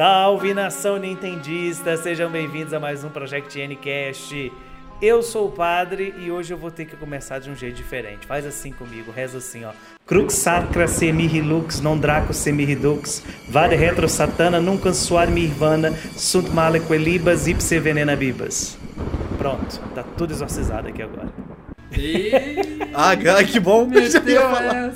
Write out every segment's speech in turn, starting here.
Salve nação nintendista, sejam bem-vindos a mais um Project Ncast. Eu sou o padre e hoje eu vou ter que começar de um jeito diferente. Faz assim comigo, reza assim, ó. Crux sacra semihilux, non draco semiridux, vade retro satana nunc suar mirvana, sunt male quelibas ipse venena bibas. Pronto, tá tudo exorcizado aqui agora. E... Ah, cara, que bom. Eu já, ia falar,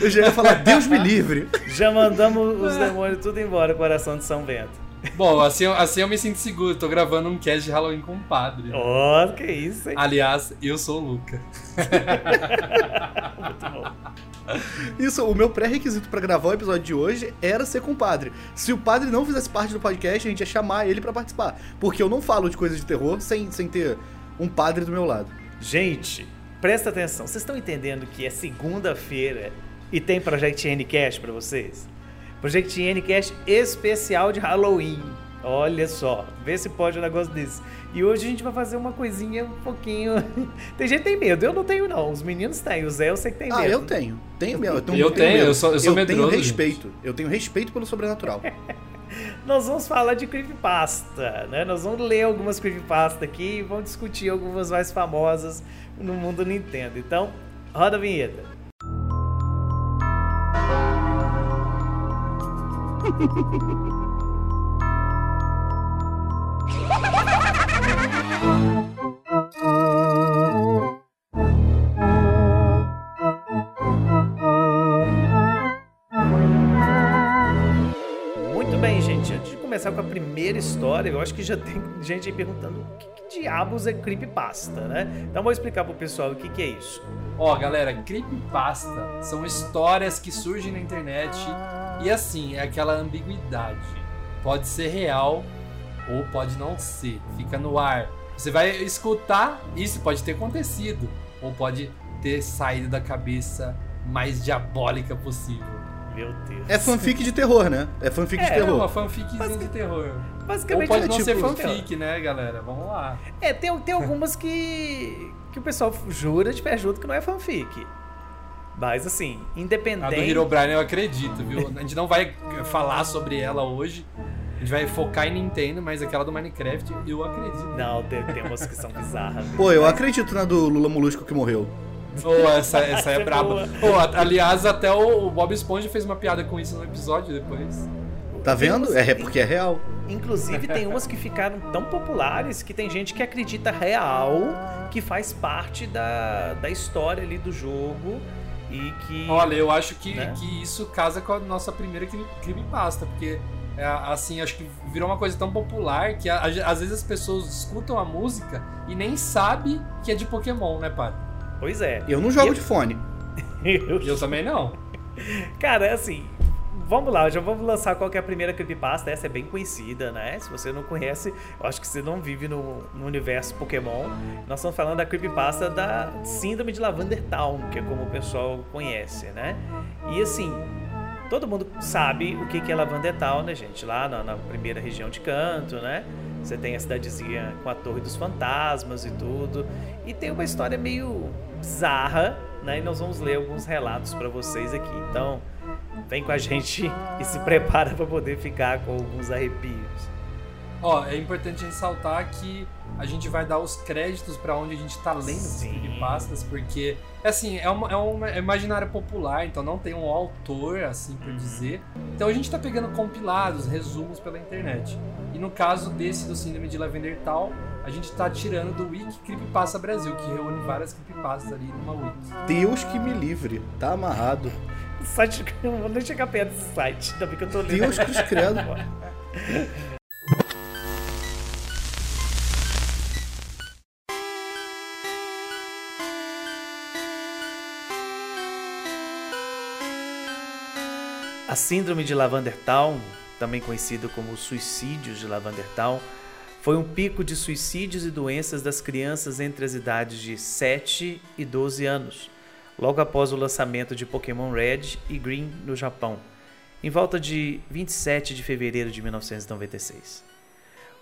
eu já ia falar, Deus me livre. Já mandamos os demônios tudo embora, coração de São Bento. Bom, assim, eu- assim eu me sinto seguro. Tô gravando um cast de Halloween com o padre. Ó, que isso, hein? Aliás, eu sou o Luca. Muito bom. Isso, o meu pré-requisito pra gravar o episódio de hoje era ser com o padre. Se o padre não fizesse parte do podcast, a gente ia chamar ele pra participar. Porque eu não falo de coisas de terror sem, sem ter um padre do meu lado. Gente, presta atenção. Vocês estão entendendo que é segunda-feira e tem Project Ncast pra vocês? Project Ncast especial de Halloween. Olha só, vê se pode um negócio desse. E hoje a gente vai fazer uma coisinha um pouquinho. tem gente que tem medo, eu não tenho, não. Os meninos têm, o Zé eu sei que tem ah, medo. eu tenho. Tenho mesmo. tenho- Eu tenho, medo. eu sou- eu sou tenho medroso, respeito. Eu tenho respeito pelo sobrenatural. Nós vamos falar de creepypasta, né? Nós vamos ler algumas creepypasta aqui e vamos discutir algumas mais famosas no mundo Nintendo. Então, roda a vinheta. Muito bem, gente. Antes de começar com a primeira história, eu acho que já tem gente aí perguntando o que, que diabos é creepypasta, né? Então vou explicar pro pessoal o que, que é isso. Ó, galera, creepypasta são histórias que surgem na internet e assim, é aquela ambiguidade. Pode ser real ou pode não ser. Fica no ar. Você vai escutar, isso pode ter acontecido ou pode ter saído da cabeça mais diabólica possível. Meu Deus. É fanfic de terror, né? É fanfic de É, É uma terror. fanficzinha de terror. Ou Basicamente pode é não tipo, ser fanfic, né, galera? Vamos lá. É, tem, tem algumas que que o pessoal jura de pé junto que não é fanfic. Mas assim, A do independente. Herobrine eu acredito, viu? A gente não vai falar sobre ela hoje. A gente vai focar em Nintendo, mas aquela do Minecraft eu acredito. Não, tem, tem umas que são bizarras. Pô, eu acredito na do Lula Molusco que morreu. Oh, essa, essa Essa é é braba. Oh, aliás, até o, Bob Esponja fez uma piada com isso no episódio depois. Tá vendo? É umas- porque é real. Inclusive, tem umas que ficaram tão populares que tem gente que acredita real que faz parte da, da história ali do jogo e que. Olha, eu acho que, Né? que isso casa com a nossa primeira cre- creepypasta, porque é, assim, acho que virou uma coisa tão popular que a- a- às vezes as pessoas escutam a música e nem sabe que é de Pokémon, né, pai? Pois é. Eu não jogo Eu- de fone. Eu- Eu também não. Cara, assim, vamos lá, já vamos lançar qual é a primeira creepypasta. Essa é bem conhecida, né? Se você não conhece, eu acho que você não vive no, no universo Pokémon. Nós estamos falando da creepypasta da Síndrome de Lavender Town, que é como o pessoal conhece, né? E assim, todo mundo sabe o que que é Lavender Town, né, gente? Lá na, na primeira região de canto, né? Você tem a cidadezinha com a Torre dos Fantasmas e tudo. E tem uma história meio bizarra, né? E nós vamos ler alguns relatos pra vocês aqui. Então, vem com a gente e se prepara pra poder ficar com alguns arrepios. Ó, é importante ressaltar que a gente vai dar os créditos pra onde a gente tá lendo essas Sim. creepypastas, porque, assim, é, uma, é um imaginário popular, então não tem um autor, assim por Uhum. dizer. Então a gente tá pegando compilados, resumos pela internet. E no caso desse do Síndrome de Lavender Tal, a gente tá tirando do Wiki Creepypasta Brasil, que reúne várias creepypastas ali numa wiki. Deus que me livre. Tá amarrado. Site, eu não vou nem chegar perto desse site, ainda bem que eu tô lendo. Deus cruz credo. A síndrome de Lavender Town, também conhecido como suicídios de Lavender Town, foi um pico de suicídios e doenças das crianças entre as idades de 7 e 12 anos, logo após o lançamento de Pokémon Red e Green no Japão, em volta de 27 de fevereiro de 1996.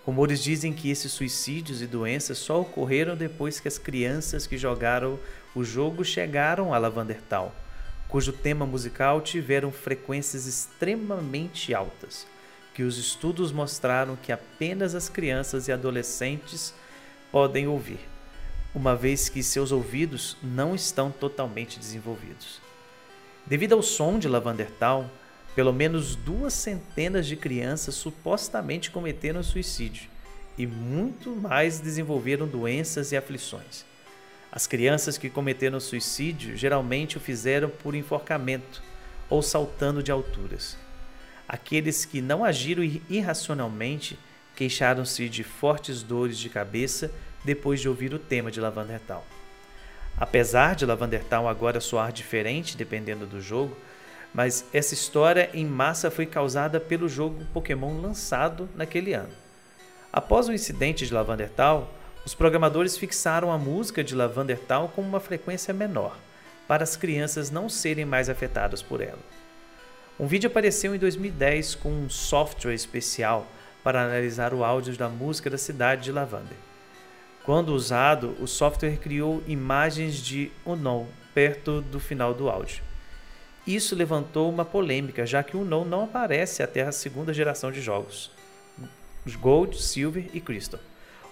Rumores dizem que esses suicídios e doenças só ocorreram depois que as crianças que jogaram o jogo chegaram a Lavender Town, cujo tema musical tiveram frequências extremamente altas, que os estudos mostraram que apenas as crianças e adolescentes podem ouvir, uma vez que seus ouvidos não estão totalmente desenvolvidos. Devido ao som de Lavandertal, pelo menos duas centenas de crianças supostamente cometeram suicídio e muito mais desenvolveram doenças e aflições. As crianças que cometeram suicídio geralmente o fizeram por enforcamento ou saltando de alturas. Aqueles que não agiram irracionalmente queixaram-se de fortes dores de cabeça depois de ouvir o tema de Lavandertal. Apesar de Lavandertal agora soar diferente dependendo do jogo, mas essa história em massa foi causada pelo jogo Pokémon lançado naquele ano. Após o incidente de Lavandertal, os programadores fixaram a música de Lavandertal com uma frequência menor, para as crianças não serem mais afetadas por ela. Um vídeo apareceu em 2010 com um software especial para analisar o áudio da música da cidade de Lavander. Quando usado, o software criou imagens de Unknown perto do final do áudio. Isso levantou uma polêmica, já que o Unknown não aparece até a segunda geração de jogos, Gold, Silver e Crystal.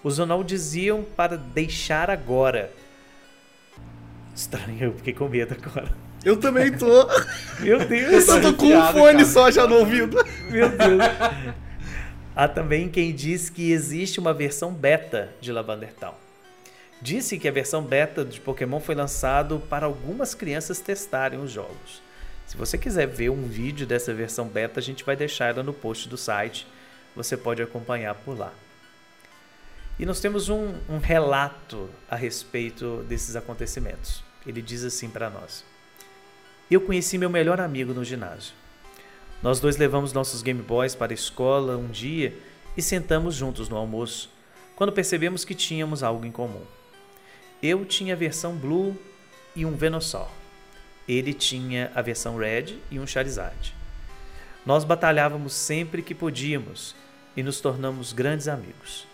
Os Unknown diziam para deixar agora. Estranho, eu fiquei com medo agora. Eu também tô. Meu Deus. Eu tô com um fone cara. só já no ouvido. Meu Deus. Há também quem diz que existe uma versão beta de Lavandertown. Disse que a versão beta de Pokémon foi lançado para algumas crianças testarem os jogos. Se você quiser ver um vídeo dessa versão beta, a gente vai deixar ela no post do site. Você pode acompanhar por lá. E nós temos um, um relato a respeito desses acontecimentos. Ele diz assim para nós: Eu conheci meu melhor amigo no ginásio. Nós dois levamos nossos Game Boys para a escola um dia e sentamos juntos no almoço, quando percebemos que tínhamos algo em comum. Eu tinha a versão Blue e um Venusaur. Ele tinha a versão Red e um Charizard. Nós batalhávamos sempre que podíamos e nos tornamos grandes amigos.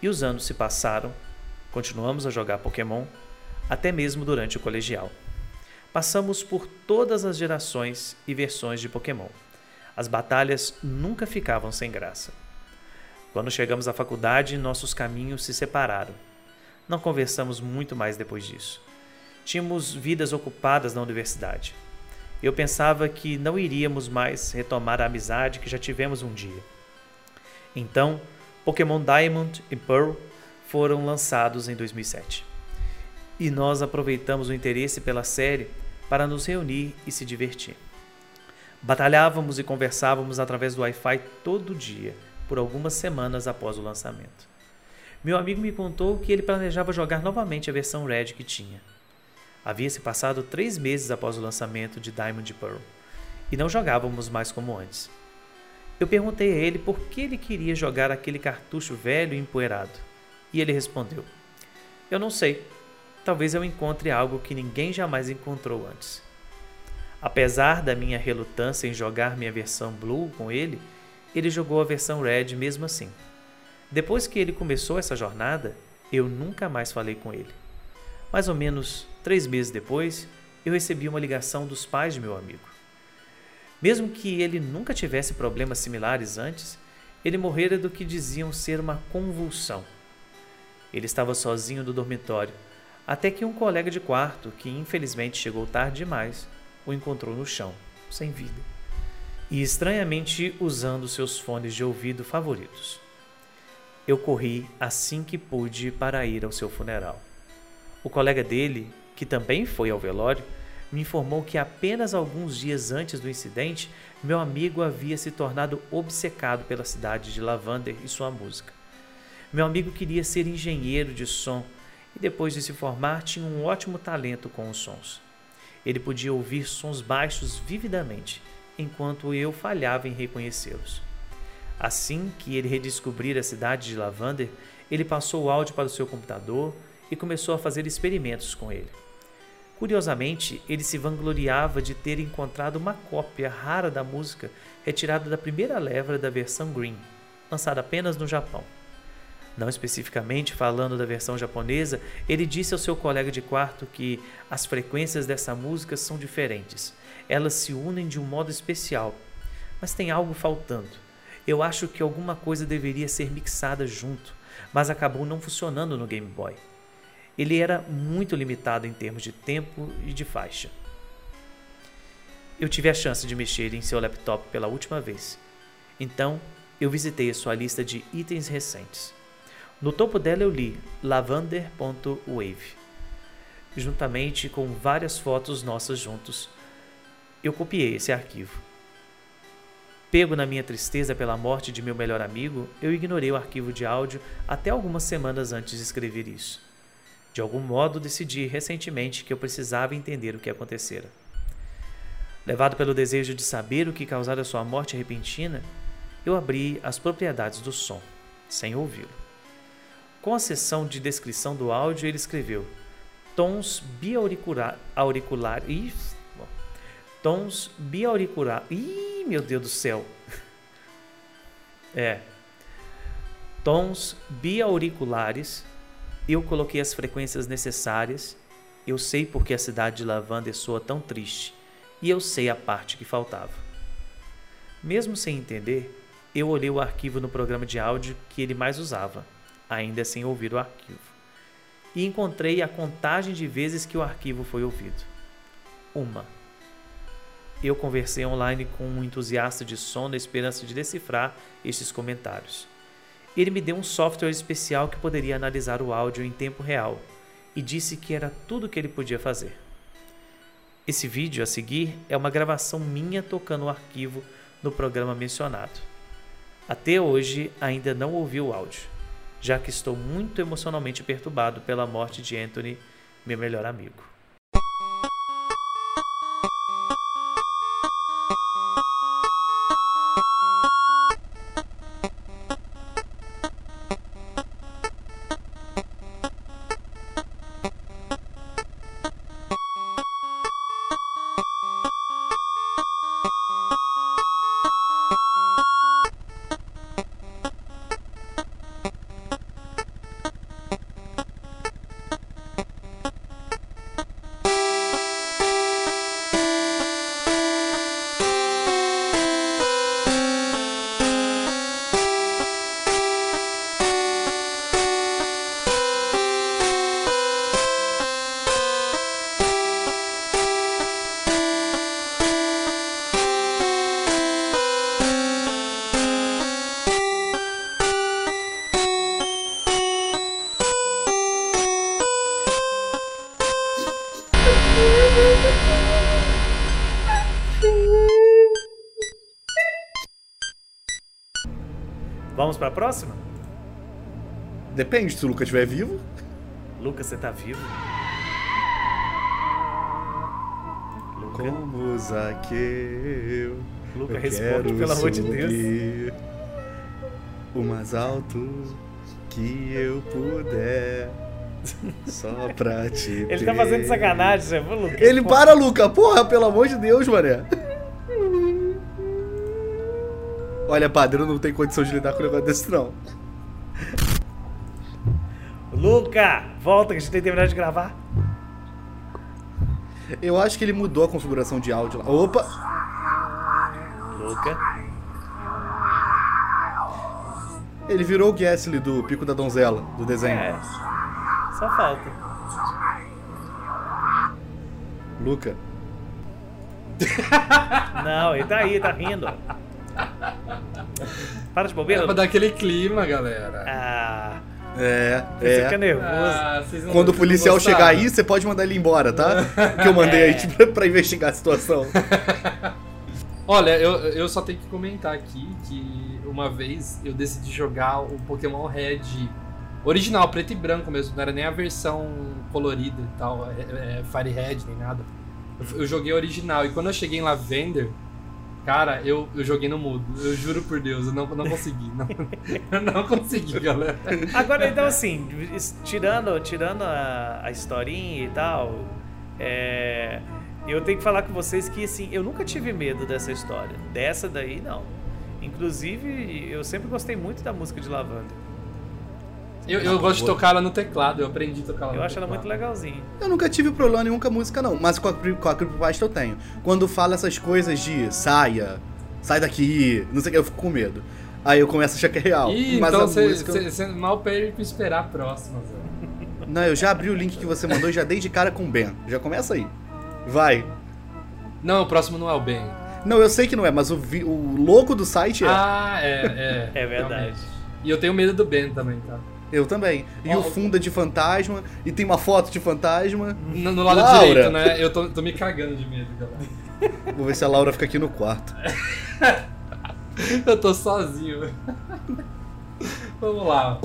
E os anos se passaram, continuamos a jogar Pokémon, até mesmo durante o colegial. Passamos por todas as gerações e versões de Pokémon. As batalhas nunca ficavam sem graça. Quando chegamos à faculdade, nossos caminhos se separaram. Não conversamos muito mais depois disso. Tínhamos vidas ocupadas na universidade. Eu pensava que não iríamos mais retomar a amizade que já tivemos um dia. Então, Pokémon Diamond e Pearl foram lançados em 2007. E nós aproveitamos o interesse pela série para nos reunir e se divertir. Batalhávamos e conversávamos através do Wi-Fi todo dia, por algumas semanas após o lançamento. Meu amigo me contou que ele planejava jogar novamente a versão Red que tinha. Havia se passado três meses após o lançamento de Diamond Pearl e não jogávamos mais como antes. Eu perguntei a ele por que ele queria jogar aquele cartucho velho e empoeirado. E ele respondeu: Eu não sei talvez eu encontre algo que ninguém jamais encontrou antes. Apesar da minha relutância em jogar minha versão Blue com ele, ele jogou a versão Red mesmo assim. Depois que ele começou essa jornada, eu nunca mais falei com ele. Mais ou menos três meses depois, eu recebi uma ligação dos pais de meu amigo. Mesmo que ele nunca tivesse problemas similares antes, ele morrera do que diziam ser uma convulsão. Ele estava sozinho no dormitório até que um colega de quarto, que infelizmente chegou tarde demais, o encontrou no chão, sem vida, e estranhamente usando seus fones de ouvido favoritos. Eu corri assim que pude para ir ao seu funeral. O colega dele, que também foi ao velório, me informou que apenas alguns dias antes do incidente, meu amigo havia se tornado obcecado pela cidade de Lavander e sua música. Meu amigo queria ser engenheiro de som e depois de se formar tinha um ótimo talento com os sons. Ele podia ouvir sons baixos vividamente, enquanto eu falhava em reconhecê-los. Assim que ele redescobrir a cidade de Lavander, ele passou o áudio para o seu computador e começou a fazer experimentos com ele. Curiosamente, ele se vangloriava de ter encontrado uma cópia rara da música retirada da primeira leva da versão Green, lançada apenas no Japão. Não especificamente falando da versão japonesa, ele disse ao seu colega de quarto que as frequências dessa música são diferentes. Elas se unem de um modo especial, mas tem algo faltando. Eu acho que alguma coisa deveria ser mixada junto, mas acabou não funcionando no Game Boy. Ele era muito limitado em termos de tempo e de faixa. Eu tive a chance de mexer em seu laptop pela última vez. Então, eu visitei a sua lista de itens recentes. No topo dela eu li lavander.wave, juntamente com várias fotos nossas juntos. Eu copiei esse arquivo. Pego na minha tristeza pela morte de meu melhor amigo, eu ignorei o arquivo de áudio até algumas semanas antes de escrever isso. De algum modo, decidi recentemente que eu precisava entender o que acontecera. Levado pelo desejo de saber o que causara sua morte repentina, eu abri as propriedades do som, sem ouvi-lo. Com a seção de descrição do áudio, ele escreveu tons biauricular, auricular, ih, tons biauricular, ih, meu Deus do céu, é, tons biauriculares, eu coloquei as frequências necessárias, eu sei porque a cidade de Lavander soa tão triste, e eu sei a parte que faltava. Mesmo sem entender, eu olhei o arquivo no programa de áudio que ele mais usava, ainda sem ouvir o arquivo, e encontrei a contagem de vezes que o arquivo foi ouvido. Uma. Eu conversei online com um entusiasta de som na esperança de decifrar estes comentários. Ele me deu um software especial que poderia analisar o áudio em tempo real e disse que era tudo o que ele podia fazer. Esse vídeo a seguir é uma gravação minha tocando o arquivo no programa mencionado. Até hoje ainda não ouvi o áudio, já que estou muito emocionalmente perturbado pela morte de Anthony, meu melhor amigo. Vamos para a próxima? Depende, se o Lucas estiver vivo. Lucas, você tá vivo? Luca, Como Zaqueu. Luca eu responde, pelo amor de Deus. O mais alto que eu puder. Só pra te Ele tá ter. fazendo sacanagem, Lucas? Ele para, Luca. Porra, pelo amor de Deus, mané. Olha, padre, eu não tenho condição de lidar com um negócio desse, não. Luca, volta que a gente tem que terminar de gravar. Eu acho que ele mudou a configuração de áudio lá. Opa! Luca. Ele virou o Gessly do Pico da Donzela, do desenho. É. Só falta. Luca. Não, ele tá aí, tá rindo. Para de É bobeira. pra dar aquele clima, galera. Ah, É, você fica é. nervoso. Ah, Quando o policial chegar aí, você pode mandar ele embora, tá? Que eu mandei É. aí tipo, pra investigar a situação. Olha, eu, eu só tenho que comentar aqui que uma vez eu decidi jogar o Pokémon Red original, preto e branco mesmo, não era nem a versão colorida e tal, é, é, Fire Red nem nada. Eu, eu joguei original e quando eu cheguei em Lavender, cara, eu, eu joguei no mudo. Eu juro por Deus, eu não, não consegui. Não, eu não consegui, galera. Agora, então, assim, tirando, tirando a, a historinha e tal, é, eu tenho que falar com vocês que, assim, eu nunca tive medo dessa história. Dessa daí, não. Inclusive, eu sempre gostei muito da música de Lavanda. Eu, eu gosto de tocar ela no teclado, eu aprendi a tocar ela Eu no acho ela teclado. muito legalzinha. Eu nunca tive problema nenhum com a música, não. Mas com a, com a Creepypasta eu tenho. Quando fala essas coisas de saia, sai daqui, não sei o que, eu fico com medo. Aí eu começo a achar que é real. Ih, Mas então você música... mal perde pra esperar a próxima, Zé. Não, eu já abri o link que você mandou e já dei de cara com o Ben. Já começa aí. Vai. Não, o próximo não é o Ben. Não, eu sei que não é, mas o, vi- o louco do site é. Ah, é, é. É verdade. realmente. E eu tenho medo do Ben também, tá? Eu também. E Ó, o fundo é de fantasma, e tem uma foto de fantasma. No, no lado Laura. direito, né? Eu tô, tô me cagando de medo, galera. Vou ver se a Laura fica aqui no quarto. Eu tô sozinho. Vamos lá.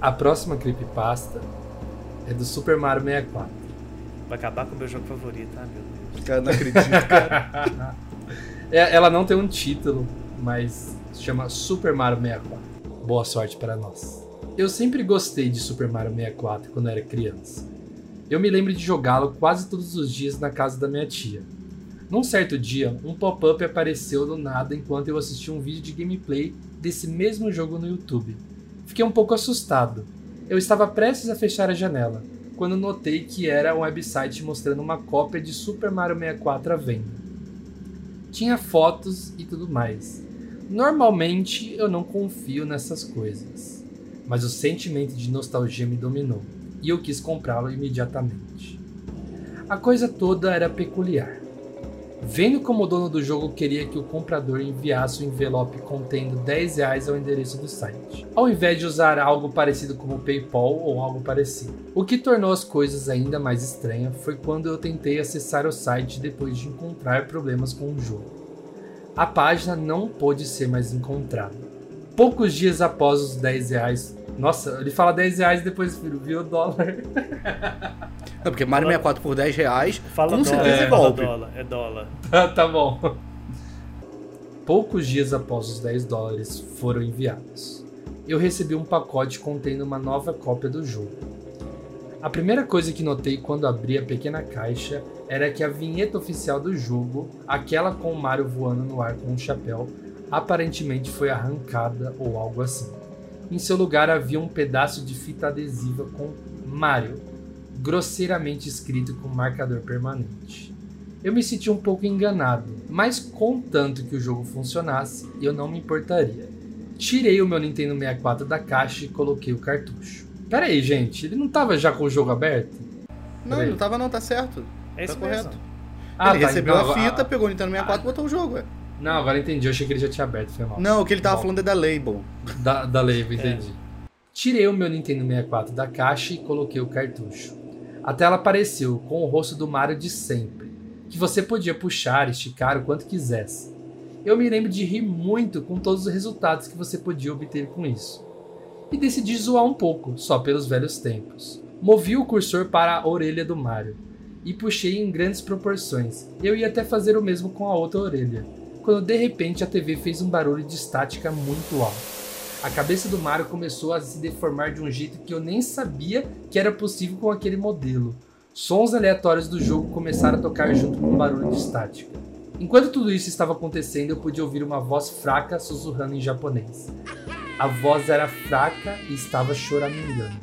A próxima creepypasta é do Super Mario 64. Vai acabar com o meu jogo favorito, ah, meu Deus. Cara, não acredito, cara. É, ela não tem um título, mas se chama Super Mario 64. Boa sorte para nós. Eu sempre gostei de Super Mario 64 quando era criança. Eu me lembro de jogá-lo quase todos os dias na casa da minha tia. Num certo dia, um pop-up apareceu do nada enquanto eu assistia um vídeo de gameplay desse mesmo jogo no YouTube. Fiquei um pouco assustado. Eu estava prestes a fechar a janela, quando notei que era um website mostrando uma cópia de Super Mario 64 à venda tinha fotos e tudo mais. Normalmente eu não confio nessas coisas, mas o sentimento de nostalgia me dominou e eu quis comprá-lo imediatamente. A coisa toda era peculiar. Vendo como o dono do jogo queria que o comprador enviasse um envelope contendo 10 reais ao endereço do site, ao invés de usar algo parecido como PayPal ou algo parecido. O que tornou as coisas ainda mais estranhas foi quando eu tentei acessar o site depois de encontrar problemas com o jogo. A página não pôde ser mais encontrada. Poucos dias após os 10 reais. Nossa, ele fala 10 reais e depois viu o dólar. Não, porque Mario 64 por 10 reais, Fala com dólar, certeza é, é, fala golpe. dólar, é dólar. Tá, tá bom. Poucos dias após os 10 dólares foram enviados, eu recebi um pacote contendo uma nova cópia do jogo. A primeira coisa que notei quando abri a pequena caixa era que a vinheta oficial do jogo, aquela com o Mario voando no ar com um chapéu, aparentemente foi arrancada ou algo assim. Em seu lugar havia um pedaço de fita adesiva com Mario, grosseiramente escrito com marcador permanente. Eu me senti um pouco enganado, mas contanto que o jogo funcionasse, eu não me importaria. Tirei o meu Nintendo 64 da caixa e coloquei o cartucho. Pera aí, gente, ele não tava já com o jogo aberto? Não, Peraí. não tava não, tá certo. É isso tá correto. Ah, ele tá, recebeu então a fita, agora- pegou o Nintendo 64 e botou o jogo, ué. Não, agora entendi, eu achei que ele já tinha aberto, foi mal. Não, o que ele tava Bom. falando é da label. Da, da Leva, entendi. Tirei o meu Nintendo 64 da caixa e coloquei o cartucho. A tela apareceu com o rosto do Mario de sempre, que você podia puxar e esticar o quanto quisesse. Eu me lembro de rir muito com todos os resultados que você podia obter com isso. E decidi zoar um pouco, só pelos velhos tempos. Movi o cursor para a orelha do Mario e puxei em grandes proporções. Eu ia até fazer o mesmo com a outra orelha, quando de repente a TV fez um barulho de estática muito alto. A cabeça do Mario começou a se deformar de um jeito que eu nem sabia que era possível com aquele modelo. Sons aleatórios do jogo começaram a tocar junto com o barulho de estática. Enquanto tudo isso estava acontecendo, eu pude ouvir uma voz fraca sussurrando em japonês. A voz era fraca e estava choramingando.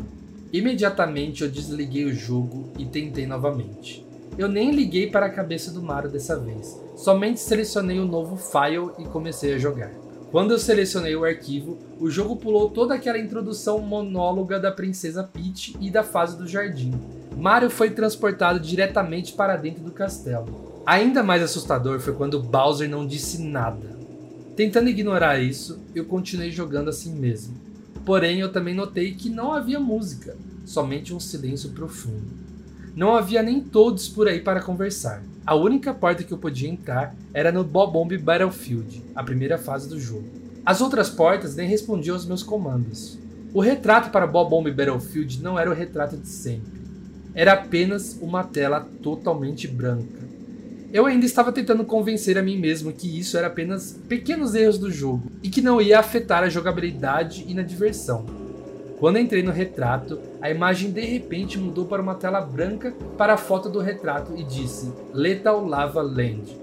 Imediatamente eu desliguei o jogo e tentei novamente. Eu nem liguei para a cabeça do Mario dessa vez, somente selecionei o novo file e comecei a jogar. Quando eu selecionei o arquivo, o jogo pulou toda aquela introdução monóloga da princesa Peach e da fase do jardim. Mario foi transportado diretamente para dentro do castelo. Ainda mais assustador foi quando Bowser não disse nada. Tentando ignorar isso, eu continuei jogando assim mesmo. Porém, eu também notei que não havia música, somente um silêncio profundo. Não havia nem todos por aí para conversar. A única porta que eu podia entrar era no Bobomb Battlefield, a primeira fase do jogo. As outras portas nem respondiam aos meus comandos. O retrato para Bobomb Battlefield não era o retrato de sempre. Era apenas uma tela totalmente branca. Eu ainda estava tentando convencer a mim mesmo que isso era apenas pequenos erros do jogo e que não ia afetar a jogabilidade e na diversão. Quando entrei no retrato, a imagem de repente mudou para uma tela branca para a foto do retrato e disse Lethal Lava Land.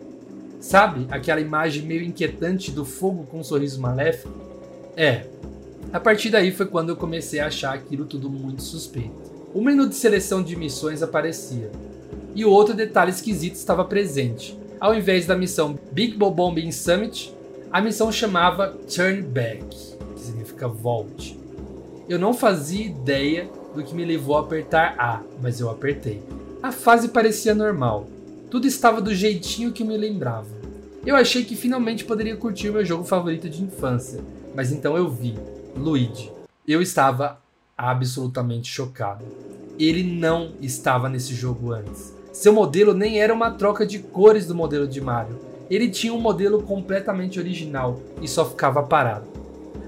Sabe aquela imagem meio inquietante do fogo com um sorriso maléfico? É, A partir daí foi quando eu comecei a achar aquilo tudo muito suspeito. O menu de seleção de missões aparecia, e outro detalhe esquisito estava presente. Ao invés da missão Big Ball Bombing Summit, a missão chamava Turn Back, que significa volte. Eu não fazia ideia do que me levou a apertar A, mas eu apertei. A fase parecia normal. Tudo estava do jeitinho que me lembrava. Eu achei que finalmente poderia curtir meu jogo favorito de infância, mas então eu vi Luigi. Eu estava absolutamente chocado. Ele não estava nesse jogo antes. Seu modelo nem era uma troca de cores do modelo de Mario. Ele tinha um modelo completamente original e só ficava parado.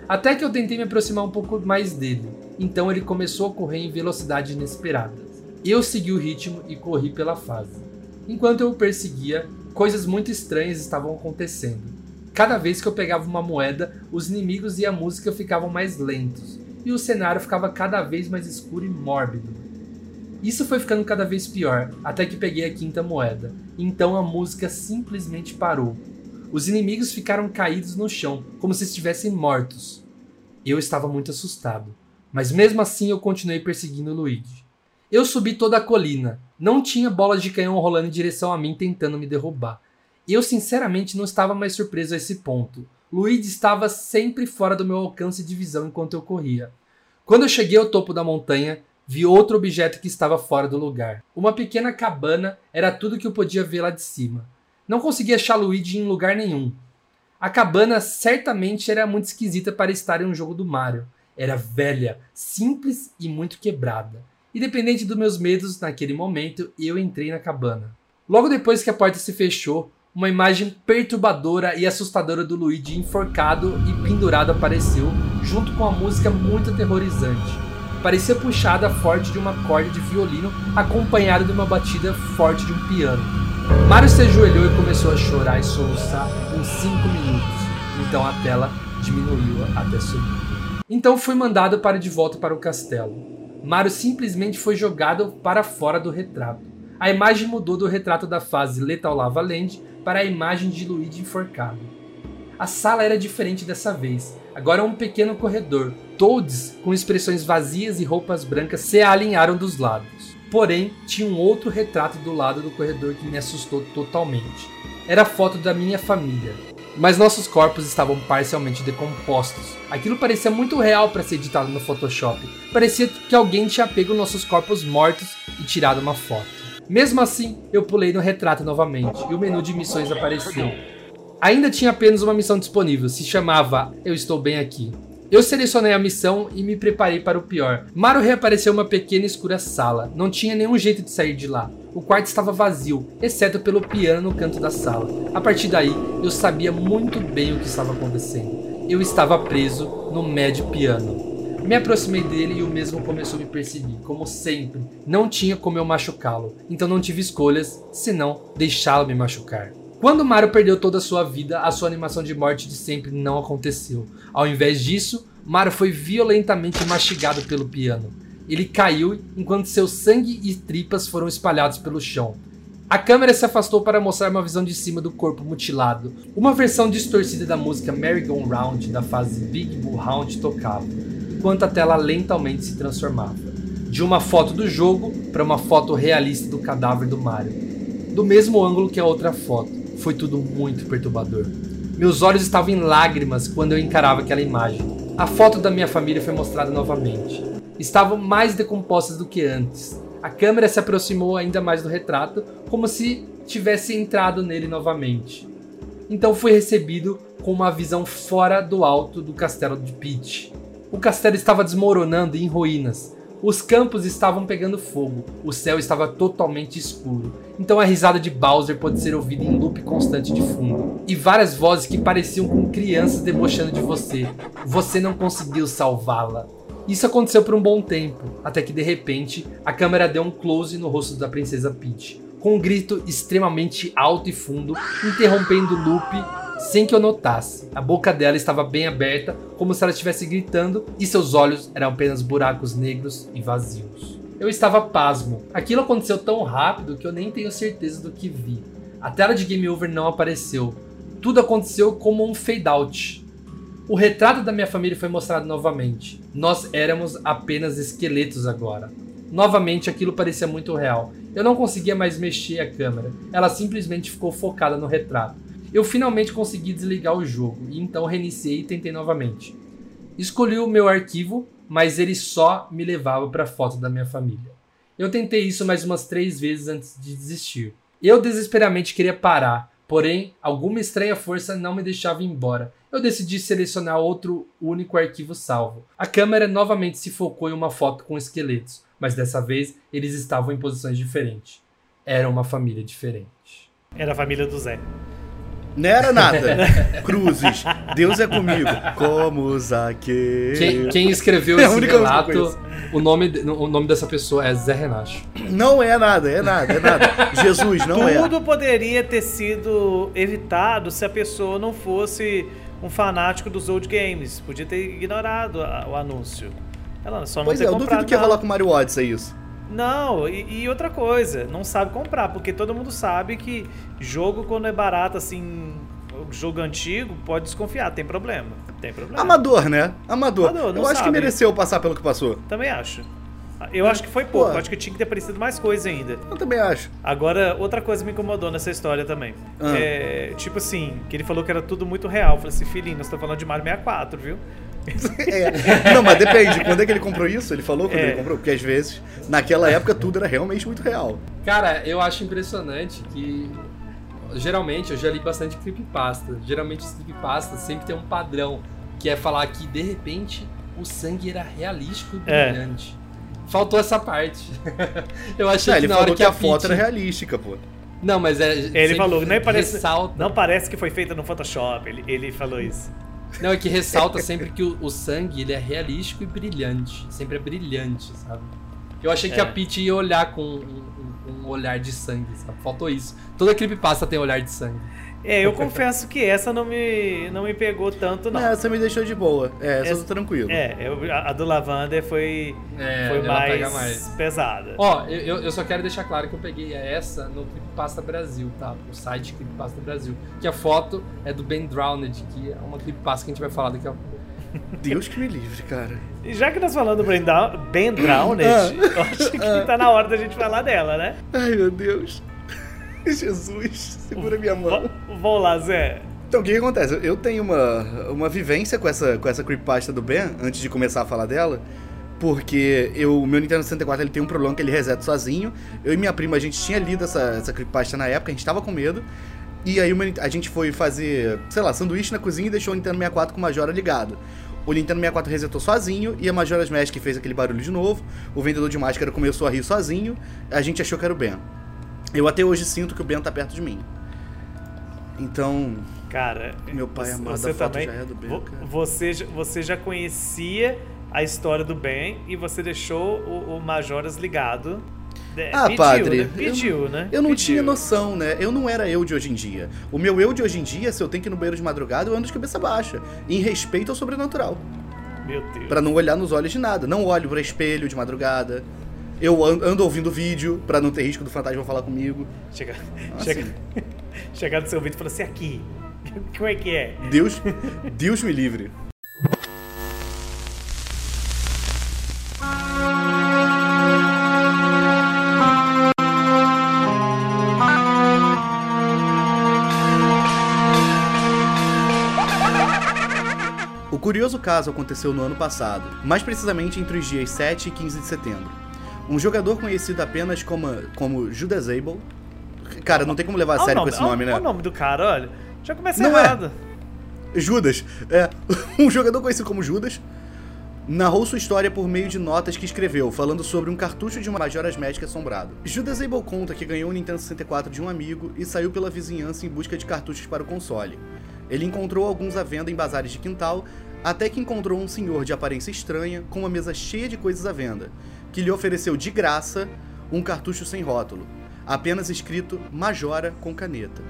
Até que eu tentei me aproximar um pouco mais dele, então ele começou a correr em velocidade inesperada. Eu segui o ritmo e corri pela fase. Enquanto eu o perseguia, coisas muito estranhas estavam acontecendo. Cada vez que eu pegava uma moeda, os inimigos e a música ficavam mais lentos, e o cenário ficava cada vez mais escuro e mórbido. Isso foi ficando cada vez pior, até que peguei a quinta moeda. Então a música simplesmente parou. Os inimigos ficaram caídos no chão, como se estivessem mortos. Eu estava muito assustado, mas mesmo assim eu continuei perseguindo Luigi. Eu subi toda a colina. Não tinha bolas de canhão rolando em direção a mim tentando me derrubar. Eu sinceramente não estava mais surpreso a esse ponto. Luigi estava sempre fora do meu alcance de visão enquanto eu corria. Quando eu cheguei ao topo da montanha, vi outro objeto que estava fora do lugar. Uma pequena cabana era tudo que eu podia ver lá de cima. Não conseguia achar Luigi em lugar nenhum. A cabana certamente era muito esquisita para estar em um jogo do Mario. Era velha, simples e muito quebrada. Independente dos meus medos naquele momento, eu entrei na cabana. Logo depois que a porta se fechou, uma imagem perturbadora e assustadora do Luigi enforcado e pendurado apareceu, junto com a música muito aterrorizante. Parecia puxada forte de uma corda de violino, acompanhada de uma batida forte de um piano. Mario se ajoelhou e começou a chorar e soluçar uns 5 minutos. Então a tela diminuiu até subir. Então fui mandado para de volta para o castelo. Mario simplesmente foi jogado para fora do retrato. A imagem mudou do retrato da fase Lethal Lava Land para a imagem de Luigi enforcado. A sala era diferente dessa vez. Agora um pequeno corredor. Toads, com expressões vazias e roupas brancas, se alinharam dos lados. Porém, tinha um outro retrato do lado do corredor que me assustou totalmente. Era a foto da minha família. Mas nossos corpos estavam parcialmente decompostos. Aquilo parecia muito real para ser editado no Photoshop. Parecia que alguém tinha pego nossos corpos mortos e tirado uma foto. Mesmo assim, eu pulei no retrato novamente e o menu de missões apareceu. Ainda tinha apenas uma missão disponível, se chamava Eu Estou Bem Aqui. Eu selecionei a missão e me preparei para o pior. Mario reapareceu uma pequena e escura sala. Não tinha nenhum jeito de sair de lá. O quarto estava vazio, exceto pelo piano no canto da sala. A partir daí, eu sabia muito bem o que estava acontecendo. Eu estava preso no Mad Piano. Me aproximei dele e o mesmo começou a me perseguir, como sempre. Não tinha como eu machucá-lo, então não tive escolhas senão deixá-lo me machucar. Quando Mario perdeu toda a sua vida, a sua animação de morte de sempre não aconteceu. Ao invés disso, Mario foi violentamente mastigado pelo piano. Ele caiu enquanto seu sangue e tripas foram espalhados pelo chão. A câmera se afastou para mostrar uma visão de cima do corpo mutilado. Uma versão distorcida da música Merry Go Round da fase Big Bull Round tocava enquanto a tela lentamente se transformava. De uma foto do jogo para uma foto realista do cadáver do Mario. Do mesmo ângulo que a outra foto. Foi tudo muito perturbador. Meus olhos estavam em lágrimas quando eu encarava aquela imagem. A foto da minha família foi mostrada novamente. Estavam mais decompostas do que antes. A câmera se aproximou ainda mais do retrato, como se tivesse entrado nele novamente. Então fui recebido com uma visão fora do alto do castelo de Peach. O castelo estava desmoronando em ruínas. Os campos estavam pegando fogo. O céu estava totalmente escuro. Então a risada de Bowser pode ser ouvida em loop constante de fundo. E várias vozes que pareciam com crianças debochando de você. Você não conseguiu salvá-la. Isso aconteceu por um bom tempo, até que de repente a câmera deu um close no rosto da princesa Peach, com um grito extremamente alto e fundo, interrompendo o loop sem que eu notasse. A boca dela estava bem aberta, como se ela estivesse gritando, e seus olhos eram apenas buracos negros e vazios. Eu estava pasmo. Aquilo aconteceu tão rápido que eu nem tenho certeza do que vi. A tela de game over não apareceu. Tudo aconteceu como um fade out. O retrato da minha família foi mostrado novamente. Nós éramos apenas esqueletos agora. Novamente aquilo parecia muito real. Eu não conseguia mais mexer a câmera. Ela simplesmente ficou focada no retrato. Eu finalmente consegui desligar o jogo e então reiniciei e tentei novamente. Escolhi o meu arquivo, mas ele só me levava para a foto da minha família. Eu tentei isso mais umas três vezes antes de desistir. Eu desesperadamente queria parar, porém alguma estranha força não me deixava ir embora. Eu decidi selecionar outro único arquivo salvo. A câmera novamente se focou em uma foto com esqueletos, mas dessa vez eles estavam em posições diferentes. Era uma família diferente. Era a família do Zé. Não era nada. Cruzes. Deus é comigo. Como Zaqueu. Quem, quem escreveu É esse relato, o nome, o nome dessa pessoa é Zé Renato. Não é nada, é nada, é nada. Jesus, não é. Tudo poderia ter sido evitado se a pessoa não fosse um fanático dos old games. Podia ter ignorado a- o anúncio. Ela só não Pois é, eu duvido que ia rolar com Mario Odyssey isso. Não, e, e outra coisa, não sabe comprar, porque todo mundo sabe que jogo quando é barato assim, jogo antigo, pode desconfiar, tem problema. Tem problema. Amador, né? Amador. Amador, eu acho que mereceu passar pelo que passou. Também acho. Eu acho que foi pouco, Pô. acho que tinha que ter aparecido mais coisa ainda. Eu também acho. Agora, outra coisa me incomodou nessa história também. Ah. É, tipo assim, que ele falou que era tudo muito real. Eu falei assim, filhinho, nós estamos falando de Mario 64, viu? É. Não, mas depende. Quando é que ele comprou isso? Ele falou quando É. ele comprou? Porque às vezes, naquela época, tudo era realmente muito real. Cara, eu acho impressionante que. Geralmente, eu já li bastante creepypasta. Geralmente, os creepypastas sempre tem um padrão, que é falar que, de repente, o sangue era realístico e É. brilhante. Faltou essa parte. eu achei Não, que ele na hora falou que, que a Peach- foto era realística, pô. Não, mas é. Ele falou, nem parece, ressalta. não parece que foi feita no Photoshop. Ele, ele falou isso. Não, é que ressalta sempre que o, o sangue ele é realístico e brilhante. Sempre é brilhante, sabe? Eu achei que É. a Peach ia olhar com um, um- um olhar de sangue, sabe? Faltou isso. Toda creepypasta tem olhar de sangue. É, eu confesso que essa não me, não me pegou tanto, não. Não, essa me deixou de boa. É, essa eu Essa- tô tranquilo. É, eu- a, a do Lavander foi, É, foi mais, mais. pesada. Ó, eu, eu- eu só quero deixar claro que eu peguei essa no Creepypasta Brasil, tá? O site Creepypasta Brasil. Que a foto é do Ben Drowned, que é uma creepypasta que a gente vai falar daqui a pouco. Deus que me livre, cara. E já que nós falamos do Ben, Down, ben Drowned, Ah. eu acho que tá na hora da gente falar dela, né? Ai, meu Deus. Jesus, segura minha mão. Vamos lá, Zé. Então, o que, que acontece? Eu tenho uma, uma vivência com essa, com essa creepypasta do Ben, antes de começar a falar dela, porque eu, o meu Nintendo 64 ele tem um problema que ele reseta sozinho. Eu e minha prima, a gente tinha lido essa, essa creepypasta na época, a gente tava com medo. E aí a gente foi fazer, sei lá, sanduíche na cozinha e deixou o Nintendo 64 com o Majora ligado. O Nintendo 64 resetou sozinho e a Majora's Mask fez aquele barulho de novo. O vendedor de máscara começou a rir sozinho. A gente achou que era o Ben. Eu até hoje sinto que o Ben tá perto de mim. Então, Cara, Meu pai você- amado, você também, já é do Ben, vo-. Você, já- você já conhecia a história do Ben e você deixou o, o Majoras ligado. É, Ah, pediu, padre, Né? Pediu, né? Eu não Pediu. tinha noção, né? Eu não era eu de hoje em dia. O meu eu de hoje em dia, se eu tenho que ir no banheiro de madrugada, eu ando de cabeça baixa. Em respeito ao sobrenatural. Meu Deus. Pra não olhar nos olhos de nada. Não olho pra espelho de madrugada. Eu an- ando ouvindo vídeo pra não ter risco do fantasma falar comigo. Chega, Ah, chega, sim. chegar no seu vídeo e falar assim: aqui. Como é que é? Deus, Deus me livre. O curioso caso aconteceu no ano passado, mais precisamente entre os dias 7 e 15 de setembro. Um jogador conhecido apenas como, como Judas Abel. Cara, não tem como levar a sério com esse nome, né? olha o nome do cara, olha. Já começa Não é. errado. Judas, é. Um jogador conhecido como Judas narrou sua história por meio de notas que escreveu, falando sobre um cartucho de uma Majora's Mask assombrado. Judas Abel conta que ganhou o Nintendo 64 de um amigo e saiu pela vizinhança em busca de cartuchos para o console. Ele encontrou alguns à venda em bazares de quintal, até que encontrou um senhor de aparência estranha com uma mesa cheia de coisas à venda, que lhe ofereceu de graça um cartucho sem rótulo, apenas escrito Majora com caneta.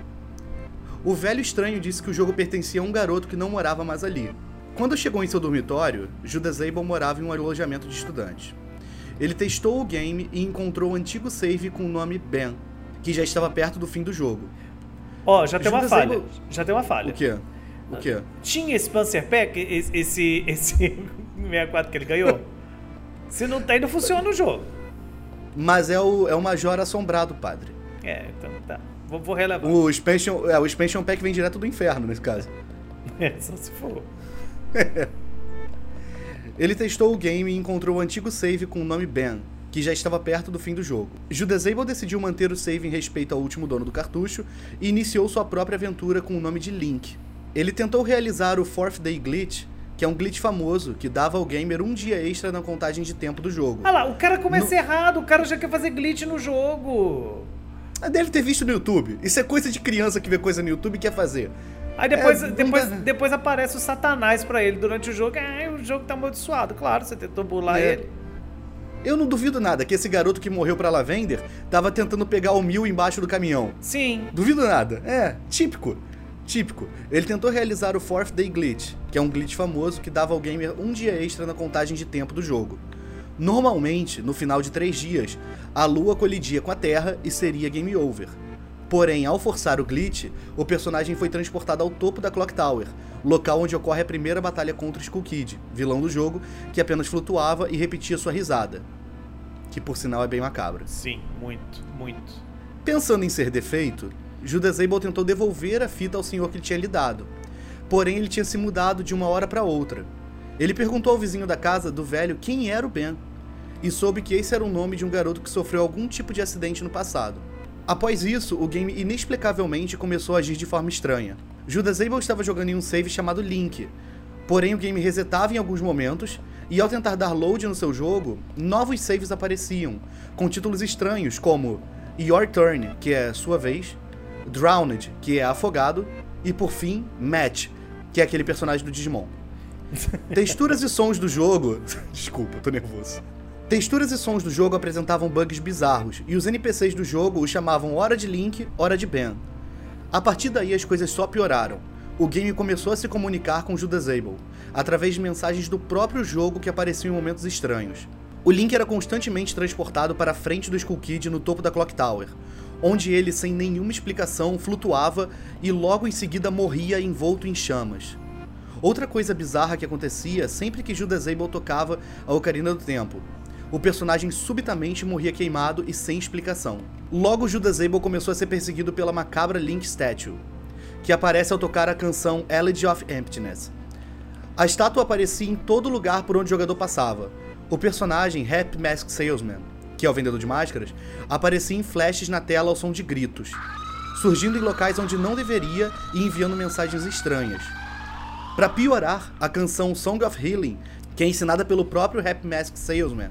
O velho estranho disse que o jogo pertencia a um garoto que não morava mais ali. Quando chegou em seu dormitório, Judas Abel morava em um alojamento de estudantes. Ele testou o game e encontrou o antigo save com o nome Ben, que já estava perto do fim do jogo. Ó, já tem uma Judas falha. Abel- Já tem uma falha. O quê? O quê? Tinha esse Panzer Pack, esse, esse, esse 64 que ele ganhou? Se não tem, não funciona o jogo. Mas é o, é o Major Assombrado, padre. É, então tá. Vou, vou relevar. O expansion, é, o expansion Pack vem direto do inferno, nesse caso. É, só se for. Ele testou o game e encontrou o antigo save com o nome Ben, que já estava perto do fim do jogo. Judas Abel decidiu manter o save em respeito ao último dono do cartucho e iniciou sua própria aventura com o nome de Link. Ele tentou realizar o Fourth Day Glitch, que é um glitch famoso que dava ao gamer um dia extra na contagem de tempo do jogo. Ah lá, o cara começa errado, o cara já quer fazer glitch no jogo. Deve ter visto no YouTube. Isso é coisa de criança que vê coisa no YouTube e quer fazer. Aí depois, É, depois, dá- depois aparece o satanás pra ele durante o jogo. Ah, o jogo tá amaldiçoado. Claro, você tentou burlar É. ele. Eu não duvido nada que esse garoto que morreu pra Lavender tava tentando pegar o mil embaixo do caminhão. Sim. Duvido nada. É, típico. Típico. Ele tentou realizar o Fourth Day Glitch, que é um glitch famoso que dava ao gamer um dia extra na contagem de tempo do jogo. Normalmente, no final de três dias, a lua colidia com a Terra e seria game over. Porém, ao forçar o glitch, o personagem foi transportado ao topo da Clock Tower, local onde ocorre a primeira batalha contra o Skull Kid, vilão do jogo, que apenas flutuava e repetia sua risada. Que por sinal é bem macabra. Sim, muito, muito. Pensando em ser defeito, Judas Abel tentou devolver a fita ao senhor que lhe tinha lhe dado. Porém, ele tinha se mudado de uma hora para outra. Ele perguntou ao vizinho da casa do velho quem era o Ben, e soube que esse era o nome de um garoto que sofreu algum tipo de acidente no passado. Após isso, o game inexplicavelmente começou a agir de forma estranha. Judas Abel estava jogando em um save chamado Link, porém o game resetava em alguns momentos, e ao tentar dar load no seu jogo, novos saves apareciam, com títulos estranhos como Your Turn, que é sua vez, Drowned, que é afogado, e por fim, Match, que é aquele personagem do Digimon. Texturas e sons do jogo. Desculpa, tô nervoso. Texturas e sons do jogo apresentavam bugs bizarros, e os NPCs do jogo o chamavam hora de Link, hora de Ben. A partir daí as coisas só pioraram. O game começou a se comunicar com Judas Abel, através de mensagens do próprio jogo que apareciam em momentos estranhos. O Link era constantemente transportado para a frente do Skull Kid no topo da Clock Tower, onde ele, sem nenhuma explicação, flutuava e logo em seguida morria envolto em chamas. Outra coisa bizarra que acontecia sempre que Judas Abel tocava a Ocarina do Tempo. O personagem subitamente morria queimado e sem explicação. Logo, Judas Abel começou a ser perseguido pela macabra Link Statue, que aparece ao tocar a canção Elegy of Emptiness. A estátua aparecia em todo lugar por onde o jogador passava. O personagem Happy Mask Salesman, que é o vendedor de máscaras, aparecia em flashes na tela ao som de gritos, surgindo em locais onde não deveria e enviando mensagens estranhas. Para piorar, a canção Song of Healing, que é ensinada pelo próprio Happy Mask Salesman,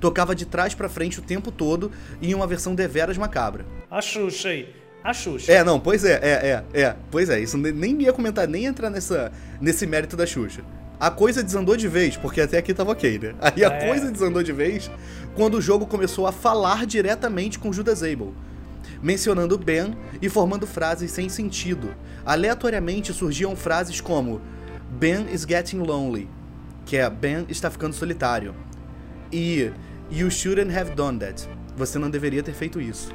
tocava de trás para frente o tempo todo em uma versão deveras macabra. A Xuxa aí. A Xuxa. É, não, pois é, é, é, é. Pois é, isso ne- nem ia comentar, nem entrar nessa, nesse mérito da Xuxa. A coisa desandou de vez, porque até aqui tava ok, né? Aí a É. coisa desandou de vez quando o jogo começou a falar diretamente com Judas Abel, mencionando Ben e formando frases sem sentido. Aleatoriamente surgiam frases como Ben is getting lonely, que é Ben está ficando solitário, e You shouldn't have done that. Você não deveria ter feito isso.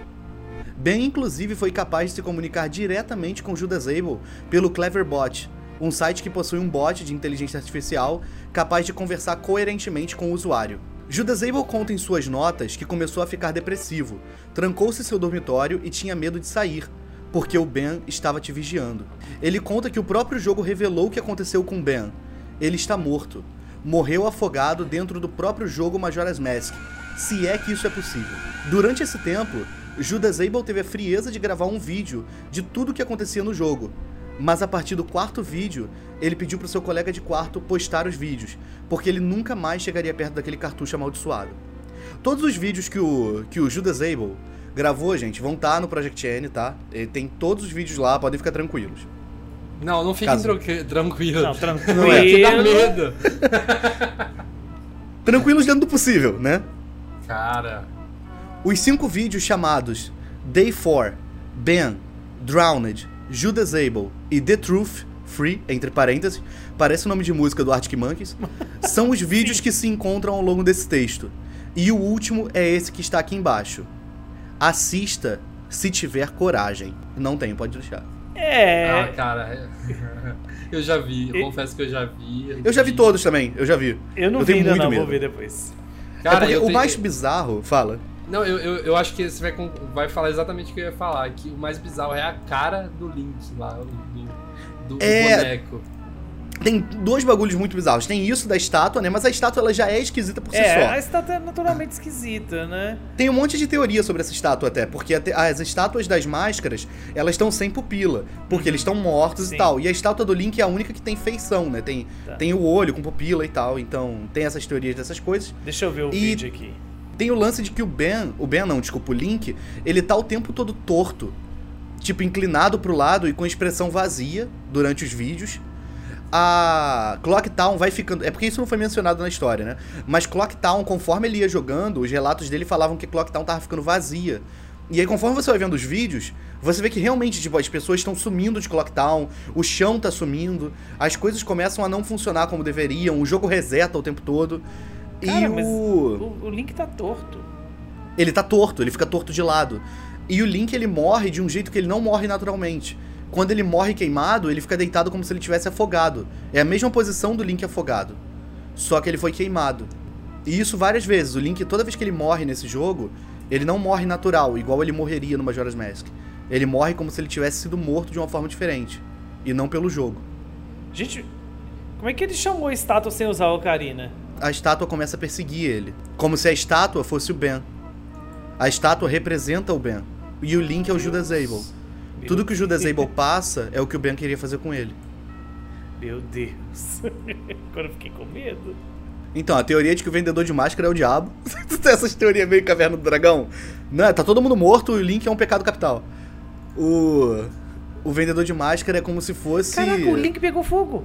Ben, inclusive, foi capaz de se comunicar diretamente com Judas Abel pelo Cleverbot, um site que possui um bot de inteligência artificial capaz de conversar coerentemente com o usuário. Judas Abel conta em suas notas que começou a ficar depressivo, trancou-se seu dormitório e tinha medo de sair, porque o Ben estava te vigiando. Ele conta que o próprio jogo revelou o que aconteceu com Ben. Ele está morto. Morreu afogado dentro do próprio jogo Majora's Mask, se é que isso é possível. Durante esse tempo, Judas Abel teve a frieza de gravar um vídeo de tudo o que acontecia no jogo. Mas a partir do quarto vídeo, ele pediu para o seu colega de quarto postar os vídeos, porque ele nunca mais chegaria perto daquele cartucho amaldiçoado. Todos os vídeos que o, que o Judas Abel gravou, gente, vão estar no Project N, tá? Ele tem todos os vídeos lá, podem ficar tranquilos. Não, não fiquem tranquilos. Não, tranquilo. Não é, Que dá medo. Tranquilos dentro do possível, né? Cara, Os cinco vídeos chamados Day 4, Ben, Drowned, Judas Abel e The Truth, Free, entre parênteses, parece o nome de música do Arctic Monkeys, são os vídeos que se encontram ao longo desse texto. E o último é esse que está aqui embaixo. Assista se tiver coragem. Não tenho, pode deixar. É. Ah, cara. Eu já vi, eu E- confesso que eu já vi. Eu já vi todos também, eu já vi. eu não eu vi tenho ainda muito não, medo. vou ver depois. Cara, é porque eu o tenho- mais bizarro, fala. Não, eu, eu, eu acho que você vai, vai falar exatamente o que eu ia falar, que o mais bizarro é a cara do Link lá, do, do, do É. boneco. Tem dois bagulhos muito bizarros. Tem isso da estátua, né? Mas a estátua ela já é esquisita por si É, só. a estátua é naturalmente esquisita, né? Tem um monte de teoria sobre essa estátua até, porque até- as estátuas das máscaras, elas estão sem pupila, porque eles estão mortos Sim. e tal. E a estátua do Link é a única que tem feição, né? Tem, Tá. tem o olho com pupila e tal. Então, tem essas teorias dessas coisas. Deixa eu ver o E- vídeo aqui. Tem o lance de que o Ben, o Ben não, desculpa, o Link, ele tá o tempo todo torto, tipo inclinado pro lado e com expressão vazia durante os vídeos. A Clock Town vai ficando, é porque isso não foi mencionado na história, né? Mas Clock Town, conforme ele ia jogando, os relatos dele falavam que Clock Town tava ficando vazia. E aí conforme você vai vendo os vídeos, você vê que realmente, tipo, as pessoas estão sumindo de Clock Town, o chão tá sumindo, as coisas começam a não funcionar como deveriam, o jogo reseta o tempo todo. Cara, e o o, o Link tá torto. ele tá torto, ele fica torto de lado. E o Link ele morre de um jeito que ele não morre naturalmente. Quando ele morre queimado, ele fica deitado como se ele tivesse afogado. É a mesma posição do Link afogado. Só que ele foi queimado. E isso várias vezes. O Link, toda vez que ele morre nesse jogo, ele não morre natural, igual ele morreria no Majora's Mask. Ele morre como se ele tivesse sido morto de uma forma diferente. E não pelo jogo. Gente, como é que ele chamou a estátua sem usar a ocarina? A estátua começa a perseguir ele. Como se a estátua fosse o Ben. A estátua representa o Ben. E o Link é o Judas Abel. Meu Tudo que o Judas Abel passa é o que o Ben queria fazer com ele. Meu Deus. Agora eu fiquei com medo. Então, a teoria de que o vendedor de máscara é o diabo. Tu tem essas teorias meio caverna do dragão? Não, tá todo mundo morto e o Link é um pecado capital. O. O vendedor de máscara é como se fosse. Caraca, o Link pegou fogo.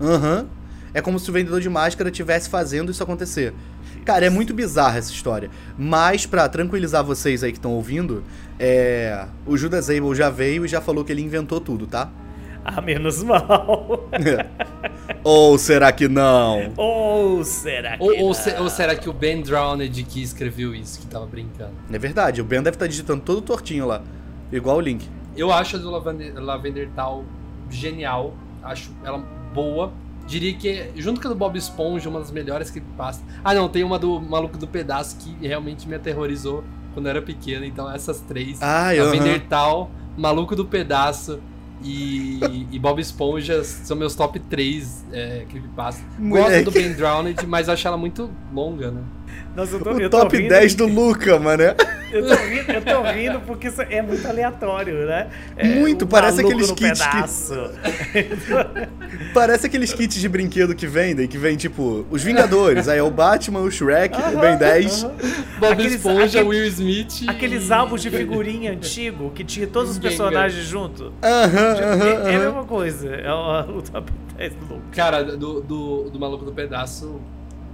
Aham. É como se o vendedor de máscara estivesse fazendo isso acontecer. Cara, é muito bizarra essa história. Mas, pra tranquilizar vocês aí que estão ouvindo, é. O Judas Abel já veio e já falou que ele inventou tudo, tá? Ah, menos mal. Ou será que não? Ou será que Ou, ou, não? se- ou será que o Ben Drowned que escreveu isso, que tava brincando? É verdade, o Ben deve estar digitando todo tortinho lá. Igual o Link. Eu acho a do Lavender, Lavender Tal genial, acho ela boa. Diria que, é, junto com a do Bob Esponja, uma das melhores que passa. Ah, não, tem uma do Maluco do Pedaço que realmente me aterrorizou quando eu era pequeno. Então, essas três: aham. Tal, Maluco do Pedaço e, e Bob Esponja são meus top 3 é, creepypasta. Gosto do Ben Drowned, mas acho ela muito longa, né? Nossa, eu tô, O eu top rindo, 10 do Luca, mano. Eu tô rindo, eu tô rindo porque isso é muito aleatório, né? É, Muito, parece aqueles no kits que-. Parece aqueles kits de brinquedo que vendem, que vem tipo, os Vingadores, aí é o Batman, o Shrek, o Ben 10. Aham. Bob Aqueles- Esponja, aquele- Will Smith. Aqueles e- álbuns de figurinha antigo que tinha todos os personagens junto. Aham, É, aham, é a aham. mesma coisa. É o, o top 10 do Luke. Cara, do, do, do Maluco do Pedaço,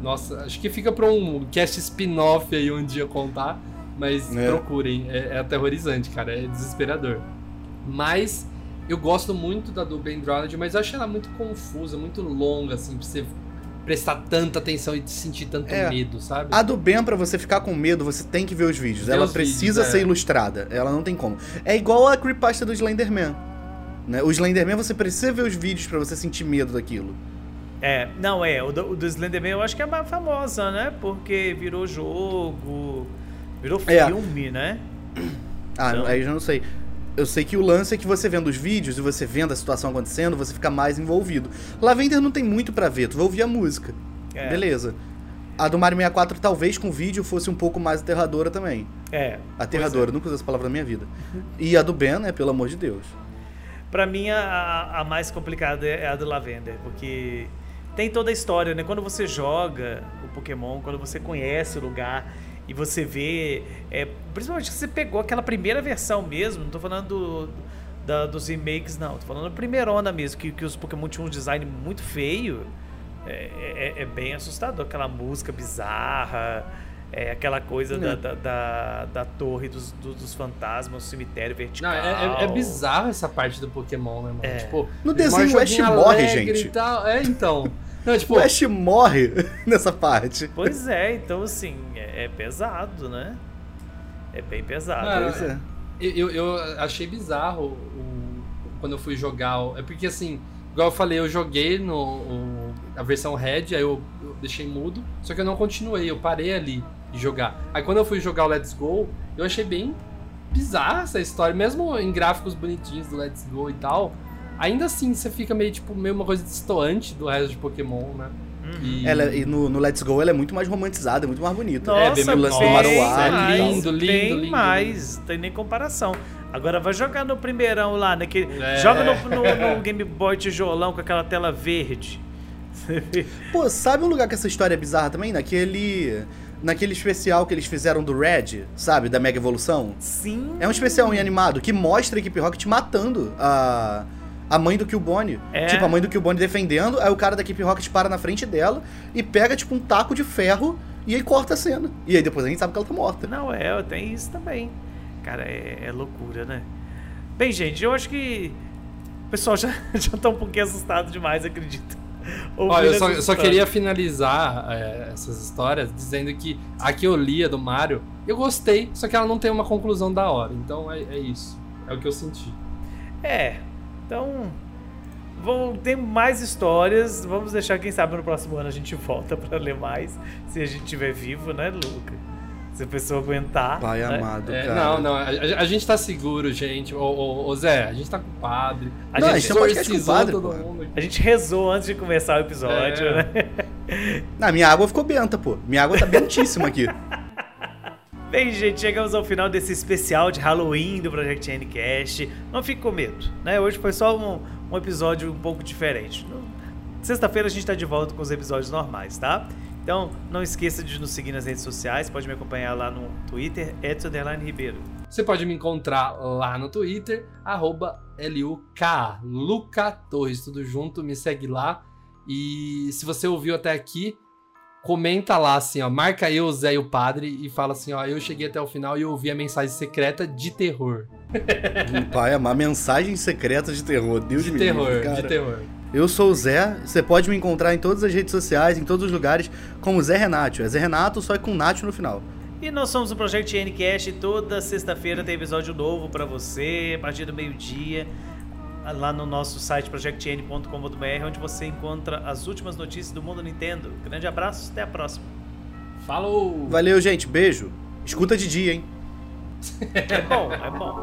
nossa, acho que fica pra um cast spin-off aí um dia contar, mas É. procurem, é, é aterrorizante, cara, é desesperador. Mas eu gosto muito da do Ben Drowned, mas eu acho ela muito confusa, muito longa, assim, pra você prestar tanta atenção e sentir tanto É. medo, sabe? A do Ben, pra você ficar com medo, você tem que ver os vídeos. Ver Ela os precisa vídeos, é. ser ilustrada. Ela não tem como. É igual a creepypasta do Slenderman. Né? O Slenderman, você precisa ver os vídeos pra você sentir medo daquilo. É, não, é. O do, o do Slenderman eu acho que é a mais famosa, né? Porque virou jogo, virou É. filme, né? Ah, Então- aí eu já não sei. Eu sei que o lance é que você vendo os vídeos e você vendo a situação acontecendo, você fica mais envolvido. Lavender não tem muito pra ver, tu vai ouvir a música. É. Beleza. A do Mario 64, talvez com vídeo, fosse um pouco mais aterradora também. É. Aterradora, nunca usei essa palavra na minha vida. E a do Ben, né, pelo amor de Deus. Pra mim, a, a mais complicada é a do Lavender, porque tem toda a história, né? Quando você joga o Pokémon, quando você conhece o lugar e você vê. é, principalmente que você pegou aquela primeira versão mesmo, não tô falando do- da- dos remakes, não, tô falando da primeira onda mesmo, que, que os Pokémon tinham um design muito feio. É, é- é bem assustador, aquela música bizarra. É aquela coisa É. da, da, da, da torre dos, do- dos fantasmas, o cemitério vertical. Não, é, é- é bizarro essa parte do Pokémon, né, mano? É. Tipo, No desenho, o Ash morre, gente. E tal. É, então. Não, tipo, O Ash morre nessa parte. Pois é, então assim, é, é pesado, né? É bem pesado. Cara, Pois é. Eu, eu achei bizarro o, quando eu fui jogar. o- É porque assim, igual eu falei, eu joguei no o- a versão Red, aí eu, eu deixei mudo, só que eu não continuei, eu parei ali de jogar. Aí quando eu fui jogar o Let's Go, eu achei bem bizarra essa história, mesmo em gráficos bonitinhos do Let's Go e tal. Ainda assim, você fica meio, tipo, meio uma coisa distoante do resto de Pokémon, né? Uhum. E- Ela, e no, no Let's Go ela é muito mais romantizada, muito mais bonita. Nossa, É, bem o lance do bem mais. Lindo, lindo, bem lindo, mais, não tem nem comparação. Agora vai jogar no primeirão lá, naquele, É. joga no, no- no Game Boy tijolão com aquela tela verde. Pô, sabe um lugar que essa história é bizarra também? Naquele. Naquele especial que eles fizeram do Red, sabe? Da Mega Evolução. Sim. É um especial em animado que mostra a equipe Rocket matando a. A mãe do Killbone. É. Tipo, a mãe do Killbone defendendo, aí o cara da equipe Rocket para na frente dela e pega, tipo, um taco de ferro e aí corta a cena. E aí depois a gente sabe que ela tá morta. Não, é, tem isso também. Cara, é, é loucura, né? Bem, gente, eu acho que o pessoal já, já tá um pouquinho assustado demais, acredito. Ó, eu só, eu só queria finalizar é, essas histórias dizendo que a que eu lia do Mario, eu gostei, só que ela não tem uma conclusão da hora. Então é, é isso. É o que eu senti. É, então. Vão, tem mais histórias. Vamos deixar, quem sabe, no próximo ano a gente volta pra ler mais. Se a gente estiver vivo, né, Luca? Se a pessoa aguentar. Pai né? amado, É, cara. não, não, a, a- gente tá seguro, gente. Ô, ô, ô, Zé, a gente tá com o padre. A Não, gente exorcizou padre, todo mundo. A gente rezou antes de começar o episódio, É. né? Na minha água ficou benta, pô. Minha água tá bentíssima aqui. Bem, gente, chegamos ao final desse especial de Halloween do Project Ncast. Não fique com medo, né? Hoje foi só um, um episódio um pouco diferente. Sexta-feira a gente tá de volta com os episódios normais, tá? Então, não esqueça de nos seguir nas redes sociais. Pode me acompanhar lá no Twitter, Edson Ribeiro. Você pode me encontrar lá no Twitter, arroba LUK, Luca Torres, tudo junto, me segue lá. E se você ouviu até aqui, comenta lá assim, ó, marca eu, o Zé e o Padre e fala assim, ó, eu cheguei até o final e ouvi a mensagem secreta de terror. Pai amar mensagens secretas de terror. Deus De me terror, livre, cara. de terror. Eu sou o Zé, você pode me encontrar em todas as redes sociais, em todos os lugares, como Zé Renato. É Zé Renato, só é com Nath no final. E nós somos o Project Ncast. Toda sexta-feira tem episódio novo pra você, a partir do meio-dia, lá no nosso site projectn.com.br, onde você encontra as últimas notícias do mundo Nintendo. Grande abraço, até a próxima. Falou! Valeu, gente. Beijo. Escuta de dia, hein? É bom, é bom.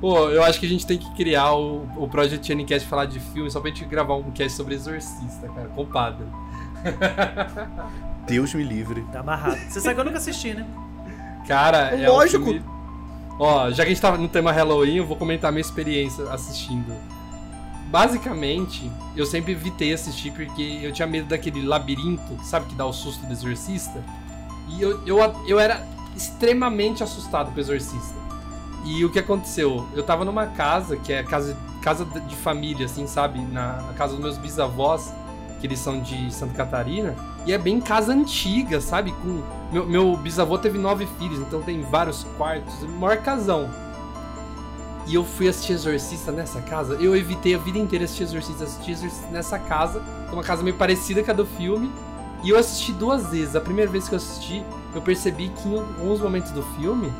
Pô, eu acho que a gente tem que criar o, o Project Ncast falar de filme só pra gente gravar um cast sobre Exorcista, cara, com o padre. Deus me livre. Tá amarrado. Você sabe que eu nunca assisti, né? Cara, é um Lógico. filme- Ó, já que a gente tá no tema Halloween, eu vou comentar a minha experiência assistindo. Basicamente, eu sempre evitei assistir porque eu tinha medo daquele labirinto, sabe, que dá o susto do exorcista. E eu, eu, eu era extremamente assustado com o exorcista. E o que aconteceu? Eu tava numa casa, que é casa, casa de família, assim, sabe? Na, na casa dos meus bisavós, que eles são de Santa Catarina. E é bem casa antiga, sabe? Com meu, meu bisavô teve nove filhos, então tem vários quartos, maior casão. E eu fui assistir Exorcista nessa casa. Eu evitei a vida inteira assistir Exorcista. Assisti Exorcista nessa casa, uma casa meio parecida com a do filme. E eu assisti duas vezes. A primeira vez que eu assisti, eu percebi que em alguns momentos do filme,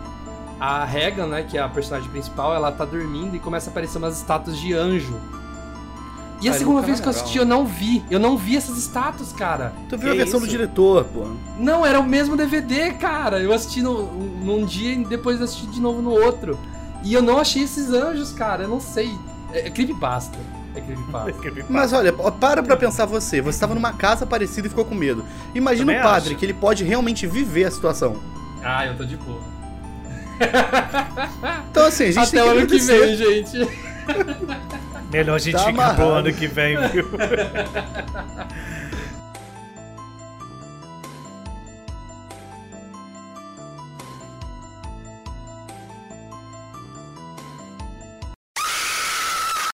a Regan, né, que é a personagem principal, ela tá dormindo e começa a aparecer umas estátuas de anjo. E a Ah, segunda vez que eu assisti, eu não vi. Eu não vi essas estátuas, cara. Tu viu Que a versão do isso? diretor, pô. Não, era o mesmo DVD, cara. Eu assisti no, num dia e depois assisti de novo no outro. E eu não achei esses anjos, cara. Eu não sei. É, é creepypasta. É creepypasta. Mas olha, para pra pensar você. Você tava numa casa parecida e ficou com medo. Imagina Também o padre, acho. que ele pode realmente viver a situação. ah, eu tô de boa. Então, assim, a gente Até tem o que ano que vem, gente. Melhor a gente Tá ficar pro ano que vem, viu?